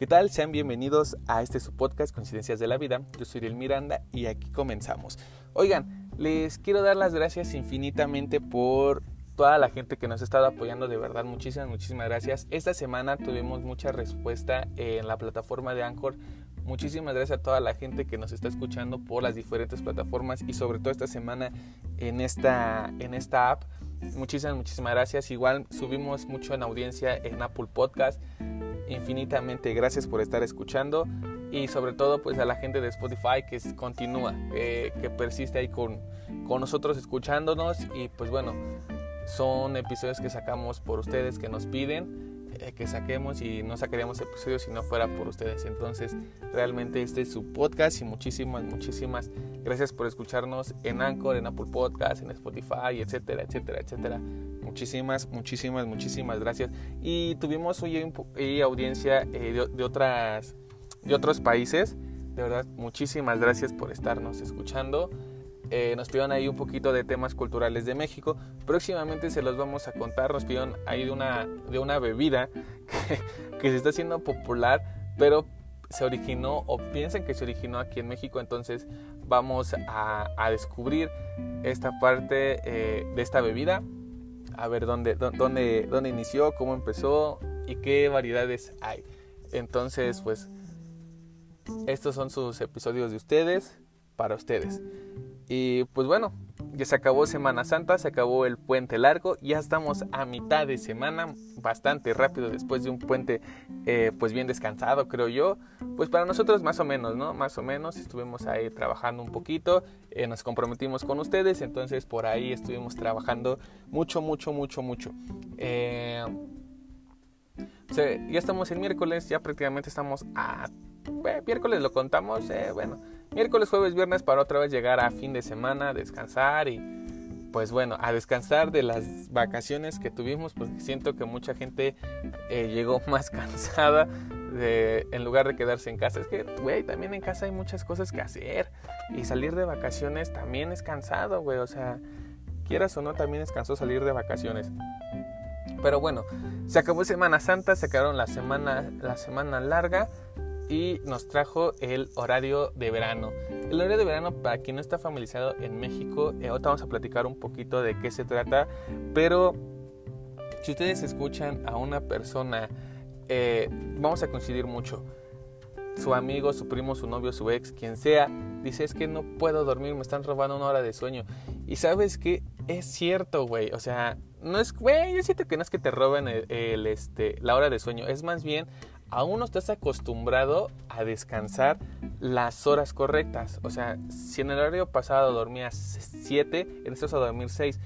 ¿Qué tal? Sean bienvenidos a este su podcast Coincidencias de la Vida. Yo soy El Miranda y aquí comenzamos. Oigan, les quiero dar las gracias infinitamente por toda la gente que nos ha estado apoyando, de verdad, muchísimas, muchísimas gracias. Esta semana tuvimos mucha respuesta en la plataforma de Anchor. Muchísimas gracias a toda la gente que nos está escuchando por las diferentes plataformas y sobre todo esta semana en esta, en esta app. Muchísimas, muchísimas gracias. Igual subimos mucho en audiencia en Apple Podcast infinitamente gracias por estar escuchando y sobre todo pues a la gente de Spotify que continúa, que persiste ahí con, con nosotros escuchándonos y pues bueno, son episodios que sacamos por ustedes que nos piden eh, que saquemos y no sacaríamos episodios si no fuera por ustedes. Entonces, realmente este es su podcast y muchísimas, muchísimas gracias por escucharnos en Anchor, en Apple Podcast, en Spotify, etcétera, etcétera, etcétera. Muchísimas, muchísimas, muchísimas gracias. Y tuvimos hoy, audiencia eh, de, otras, de otros países. De verdad, muchísimas gracias por estarnos escuchando. Eh, nos pidieron ahí un poquito de temas culturales de México. Próximamente se los vamos a contar. Nos pidieron ahí de una, de una bebida que, se está haciendo popular, pero se originó o piensan que se originó aquí en México. Entonces vamos a, descubrir esta parte eh, de esta bebida. A ver dónde, dónde, dónde inició, cómo empezó y qué variedades hay. Entonces, pues, estos son sus episodios de ustedes para ustedes. Y pues bueno, ya se acabó Semana Santa, se acabó el puente largo, ya estamos a mitad de semana, bastante rápido después de un puente eh, pues bien descansado creo yo, pues para nosotros más o menos, ¿no? Más o menos estuvimos ahí trabajando un poquito, eh, nos comprometimos con ustedes, entonces por ahí estuvimos trabajando mucho, mucho, mucho, mucho. Eh, ya estamos en miércoles, ya prácticamente estamos a... miércoles lo contamos, bueno miércoles, jueves, viernes para otra vez llegar a fin de semana, descansar y pues bueno, a descansar de las vacaciones que tuvimos, pues siento que mucha gente eh, llegó más cansada en lugar de quedarse en casa. Es que, güey, también en casa hay muchas cosas que hacer y salir de vacaciones también es cansado, güey, o sea, quieras o no, también es cansado salir de vacaciones. Pero bueno, se acabó Semana Santa, se acabaron la semana, la semana larga y nos trajo el horario de verano. El horario de verano, para quien no está familiarizado en México, eh, ahorita vamos a platicar un poquito de qué se trata, pero si ustedes escuchan a una persona, eh, vamos a coincidir mucho. Su amigo, su primo, su novio, su ex, quien sea, dice es que no puedo dormir, me están robando una hora de sueño. Y sabes que es cierto, güey. O sea, no es, güey, yo siento que no es que te roben el, este, la hora de sueño. Es más bien aún no estás acostumbrado a descansar las horas correctas. O sea, si en el horario pasado dormías 7, en este vas a dormir 6.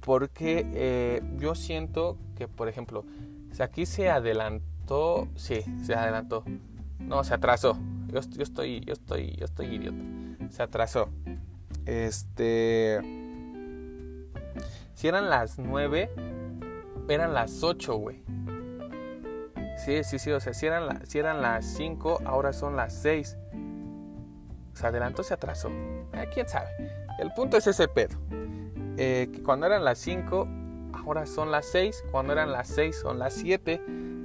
Porque eh, yo siento que, por ejemplo, si aquí se adelantó, sí, se adelantó. No, se atrasó. Yo, yo estoy, yo estoy, yo estoy idiota. Se atrasó. Este. Si eran las 9, eran las 8, güey. Sí, sí, sí, o sea, si eran, si eran las 5, ahora son las 6. Se adelantó, se atrasó. Eh, ¿Quién sabe? El punto es ese pedo. Eh, que cuando eran las 5, ahora son las 6. Cuando eran las 6, son las 7.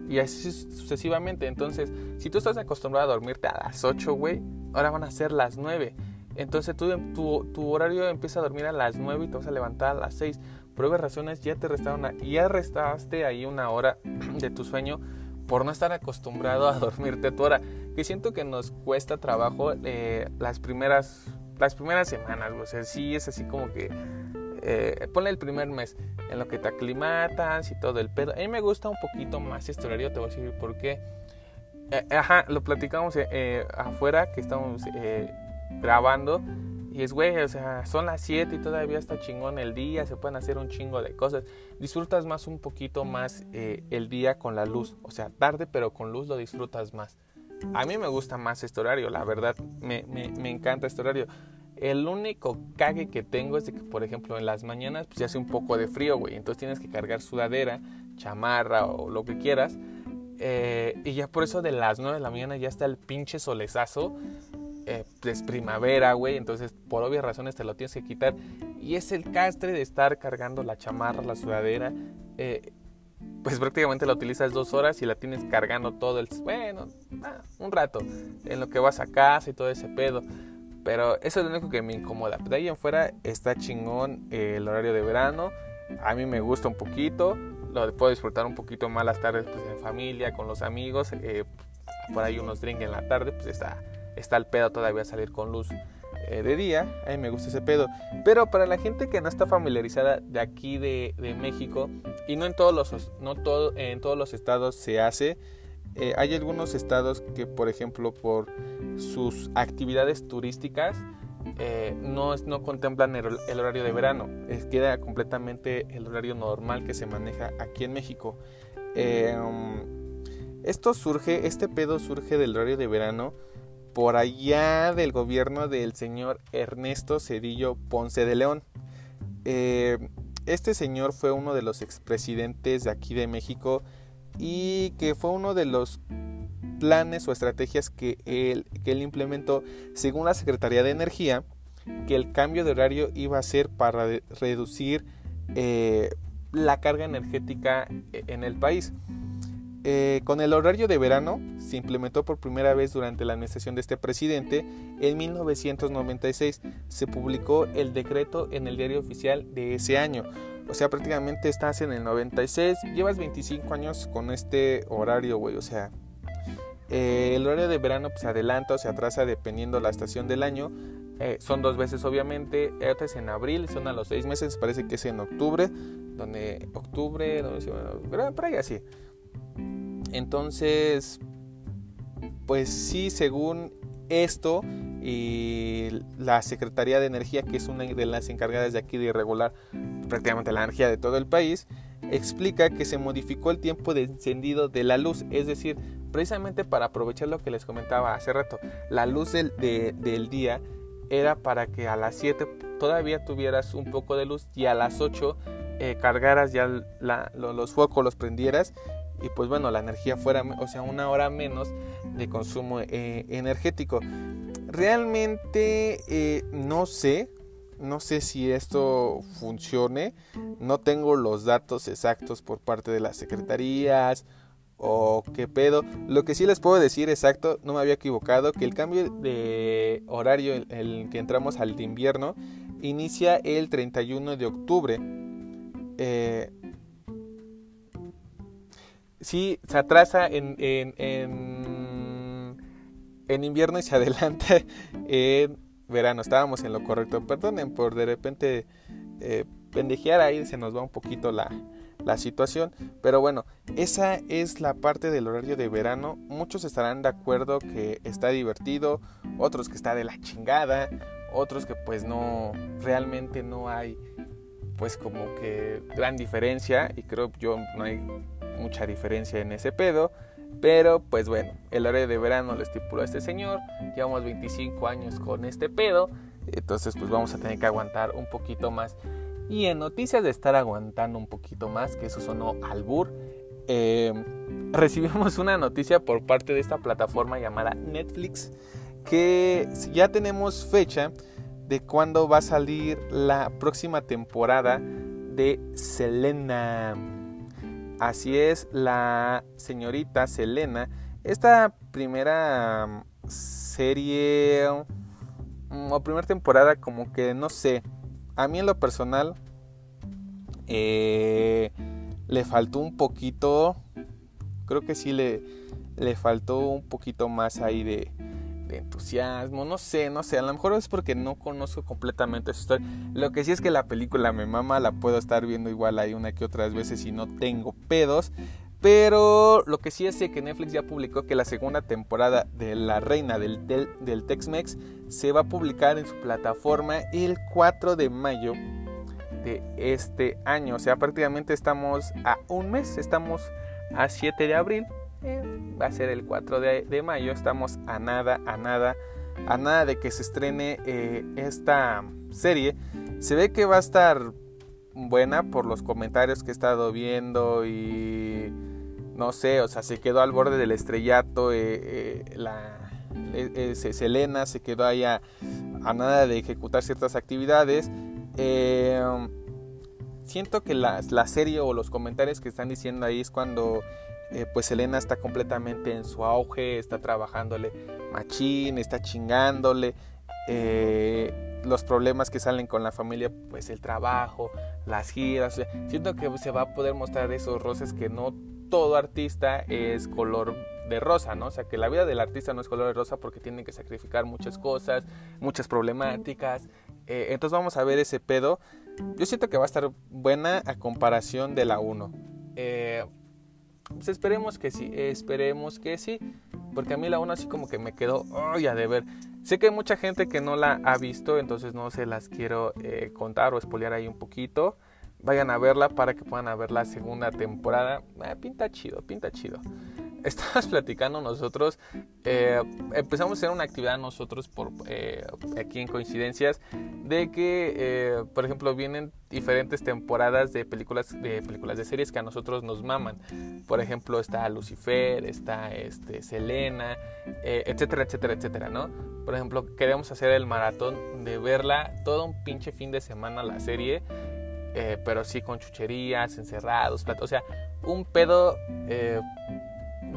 Y así sucesivamente. Entonces, si tú estás acostumbrado a dormirte a las 8, güey, ahora van a ser las 9. Entonces tú, tu, tu, horario empieza a dormir a las 9 y te vas a levantar a las 6. Por obvias razones ya te restaron, ya restaste ahí una hora de tu sueño por no estar acostumbrado a dormirte tu hora. Que siento que nos cuesta trabajo eh, las primeras las primeras semanas, o sea, sí es así como que eh, ponle el primer mes en lo que te aclimatas y todo el pedo. A mí me gusta un poquito más este horario, te voy a decir por qué. Eh, ajá, lo platicamos afuera que estamos grabando y es, güey, o sea, son las 7 y todavía está chingón el día, se pueden hacer un chingo de cosas. Disfrutas más un poquito más eh, el día con la luz, o sea, tarde pero con luz lo disfrutas más. A mí me gusta más este horario, la verdad, me, me, me encanta este horario. El único cague que tengo es de que, por ejemplo, en las mañanas pues hace un poco de frío, güey. Entonces tienes que cargar sudadera, chamarra o lo que quieras. Eh, y ya por eso de las 9 de la mañana ya está el pinche solezazo es primavera, güey, entonces por obvias razones te lo tienes que quitar. Y es el castre de estar cargando la chamarra, la sudadera. Eh, pues prácticamente la utilizas dos horas y la tienes cargando todo el... Bueno, ah, un rato, en lo que vas a casa y todo ese pedo. Pero eso es lo único que me incomoda. De ahí en fuera está chingón el horario de verano. A mí me gusta un poquito. Lo puedo disfrutar un poquito más las tardes pues, en familia, con los amigos. Eh, por ahí unos drinks en la tarde, pues está, está el pedo todavía salir con luz eh, de día. A mí me gusta ese pedo. Pero para la gente que no está familiarizada de aquí de, de México, y no en todos los, no todo, en todos los estados se hace, eh, hay algunos estados que, por ejemplo, por sus actividades turísticas, eh, no, no contemplan el, horario de verano. queda completamente el horario normal que se maneja aquí en México. Um, esto surge, este pedo surge del horario de verano por allá del gobierno del señor Ernesto Cedillo Ponce de León. Eh, este señor fue uno de los expresidentes de aquí de México y que fue uno de los planes o estrategias que él, que él implementó según la Secretaría de Energía, que el cambio de horario iba a ser para reducir eh, la carga energética en el país. Eh, con el horario de verano se implementó por primera vez durante la administración de este presidente. En 1996 se publicó el decreto en el diario oficial de ese año. O sea, prácticamente estás en el 96, llevas 25 años con este horario, güey. O sea, eh, el horario de verano pues, se adelanta o se atrasa dependiendo la estación del año. Eh, son dos veces obviamente, otra es en abril, son a los seis meses, parece que es en octubre, donde octubre, donde, por ahí así. Entonces, pues sí, según esto y la Secretaría de Energía, que es una de las encargadas de aquí de regular prácticamente la energía de todo el país, explica que se modificó el tiempo de encendido de la luz, es decir, precisamente para aprovechar lo que les comentaba hace rato, la luz del, día era para que a las 7 todavía tuvieras un poco de luz y a las 8 eh, cargaras ya los focos, los prendieras y pues bueno, la energía fuera, o sea, una hora menos de consumo eh, energético. Realmente eh, no sé, no sé si esto funcione, no tengo los datos exactos por parte de las secretarías o qué pedo. Lo que sí les puedo decir exacto, no me había equivocado, que el cambio de horario, el, el que entramos al de invierno, inicia el 31 de octubre. Eh, sí se atrasa en, en, en, invierno y se adelanta en verano. Estábamos en lo correcto. Perdonen por de repente eh, pendejear ahí, se nos va un poquito la, la situación. Pero bueno, esa es la parte del horario de verano. Muchos estarán de acuerdo que está divertido, otros que está de la chingada, otros que pues no, realmente no hay pues como que gran diferencia y creo yo no hay mucha diferencia en ese pedo. Pero pues bueno, el horario de verano lo estipuló este señor. Llevamos 25 años con este pedo. Entonces pues vamos a tener que aguantar un poquito más. Y en noticias de estar aguantando un poquito más, que eso sonó albur, eh, recibimos una noticia por parte de esta plataforma llamada Netflix que ya tenemos fecha de cuándo va a salir la próxima temporada de Selena. Así es, la señorita Selena. Esta primera mm, serie mm, o primera temporada como que no sé. A mí en lo personal eh, le faltó un poquito. Creo que sí le, le faltó un poquito más ahí de, entusiasmo, no sé, no sé, a lo mejor es porque no conozco completamente su historia. Lo que sí es que la película me mama, la puedo estar viendo igual ahí una que otras veces y no tengo pedos. Pero lo que sí es que Netflix ya publicó que la segunda temporada de La Reina del, del, Tex-Mex se va a publicar en su plataforma el 4 de mayo de este año. O sea, prácticamente estamos a un mes, estamos a 7 de abril va a ser el 4 de, mayo. Estamos a nada, a nada, a nada de que se estrene eh, esta serie. Se ve que va a estar buena por los comentarios que he estado viendo y no sé, o sea, se quedó al borde del estrellato. Eh, eh, la Selena se quedó ahí a, nada de ejecutar ciertas actividades siento que la, la serie o los comentarios que están diciendo ahí es cuando eh, pues Elena está completamente en su auge, está trabajándole machín, está chingándole. Eh, los problemas que salen con la familia, pues el trabajo, las giras. siento que se va a poder mostrar esos roces que no todo artista es color de rosa, ¿no? O sea, que la vida del artista no es color de rosa porque tiene que sacrificar muchas cosas, muchas problemáticas. Eh, entonces vamos a ver ese pedo. Yo siento que va a estar buena a comparación de la 1. Eh, pues esperemos que sí, esperemos que sí. Porque a mí la 1 así como que me quedó, ay, a ver. Sé que hay mucha gente que no la ha visto, entonces no se las quiero eh, contar o espolear ahí un poquito. Vayan a verla para que puedan ver la segunda temporada. Ah, pinta chido, pinta chido. Estabas platicando nosotros, eh, empezamos a hacer una actividad nosotros por eh, aquí en coincidencias de que, eh, por ejemplo, vienen diferentes temporadas de películas, de películas de series que a nosotros nos maman. Por ejemplo, está Lucifer, está este, Selena, etcétera, etcétera, etcétera, ¿no? Por ejemplo, queremos hacer el maratón de verla todo un pinche fin de semana la serie. pero sí con chucherías, encerrados, o sea, un pedo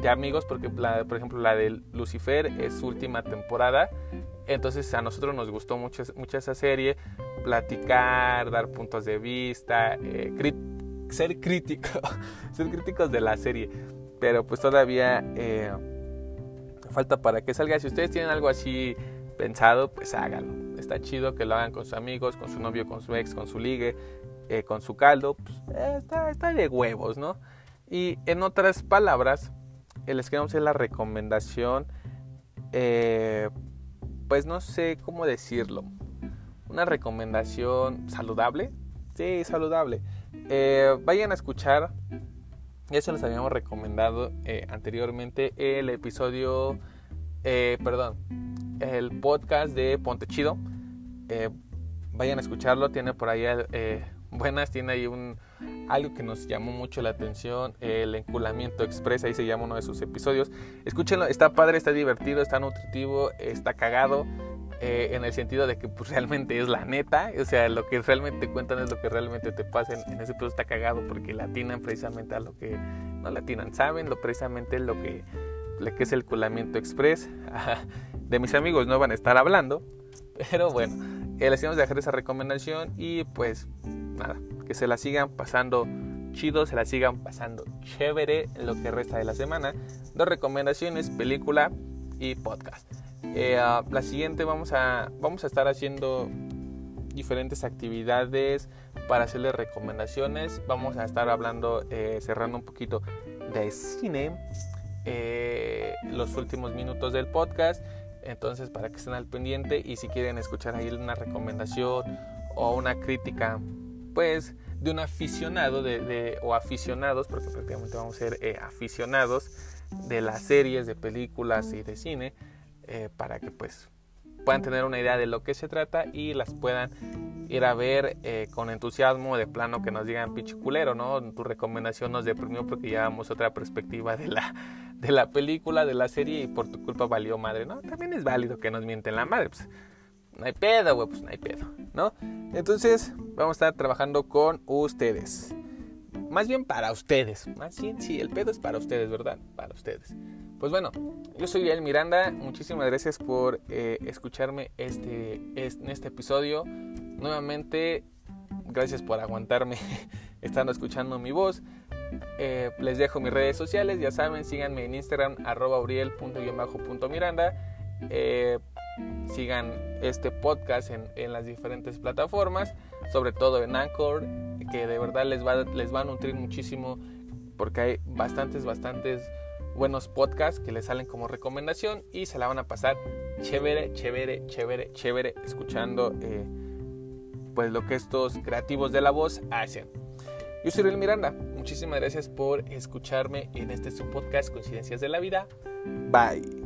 de amigos, porque por ejemplo la de Lucifer es su última temporada, entonces a nosotros nos gustó mucho, mucho esa serie, platicar, dar puntos de vista, eh, ser crítico, ser críticos de la serie, pero pues todavía eh, falta para que salga. Si ustedes tienen algo así pensado, pues háganlo. Está chido que lo hagan con sus amigos, con su novio, con su ex, con su ligue, eh, con su caldo. Pues, está, está de huevos, ¿no? Y en otras palabras, les queremos hacer la recomendación, eh, pues no sé cómo decirlo, una recomendación saludable, sí, saludable. Eh, vayan a escuchar, ya se les habíamos recomendado eh, anteriormente el episodio, perdón, el podcast de Ponte Chido. vayan a escucharlo, tiene por ahí buenas, tiene ahí un algo que nos llamó mucho la atención, el enculamiento express, ahí se llama uno de sus episodios. Escúchenlo, está padre, está divertido, está nutritivo, está cagado. Eh, en el sentido de que pues, realmente es la neta, o sea, lo que realmente cuentan es lo que realmente te pasa. En, ese episodio está cagado porque latinan precisamente a lo que no latinan, saben lo precisamente lo que, lo que es el culamiento express. De mis amigos no van a estar hablando, pero bueno, eh, les íbamos a dejar esa recomendación y pues nada, que se la sigan pasando chido, se la sigan pasando chévere en lo que resta de la semana. Dos recomendaciones, película y podcast. Eh, ah, la siguiente vamos a, vamos a estar haciendo diferentes actividades para hacerles recomendaciones. Vamos a estar hablando, eh, cerrando un poquito de cine, eh, los últimos minutos del podcast. Entonces, para que estén al pendiente y si quieren escuchar ahí una recomendación o una crítica pues de un aficionado o aficionados, porque prácticamente vamos a ser eh, aficionados de las series, de películas y de cine, eh, para que pues puedan tener una idea de lo que se trata y las puedan ir a ver eh, con entusiasmo, de plano que nos digan pinche culero, ¿no? Tu recomendación nos deprimió porque llevamos otra perspectiva de la, de la película, de la serie y por tu culpa valió madre, ¿no? También es válido que nos mienten la madre, pues no hay pedo, güey, pues no hay pedo, ¿no? Entonces, vamos a estar trabajando con ustedes. Más bien para ustedes. Más bien, sí, el pedo es para ustedes, ¿verdad? Para ustedes. Pues bueno, yo soy El Miranda. Muchísimas gracias por eh, escucharme este, en este episodio. Nuevamente, gracias por aguantarme estando escuchando mi voz. Eh, les dejo mis redes sociales, ya saben, síganme en Instagram, arroba. Eh, sigan este podcast en, las diferentes plataformas, sobre todo en Anchor, que de verdad les va, les va a nutrir muchísimo porque hay bastantes, bastantes buenos podcasts que les salen como recomendación y se la van a pasar chévere, chévere, chévere, chévere, escuchando eh, pues lo que estos creativos de la voz hacen. Yo soy Real Miranda, muchísimas gracias por escucharme en este su podcast Coincidencias de la Vida. Bye.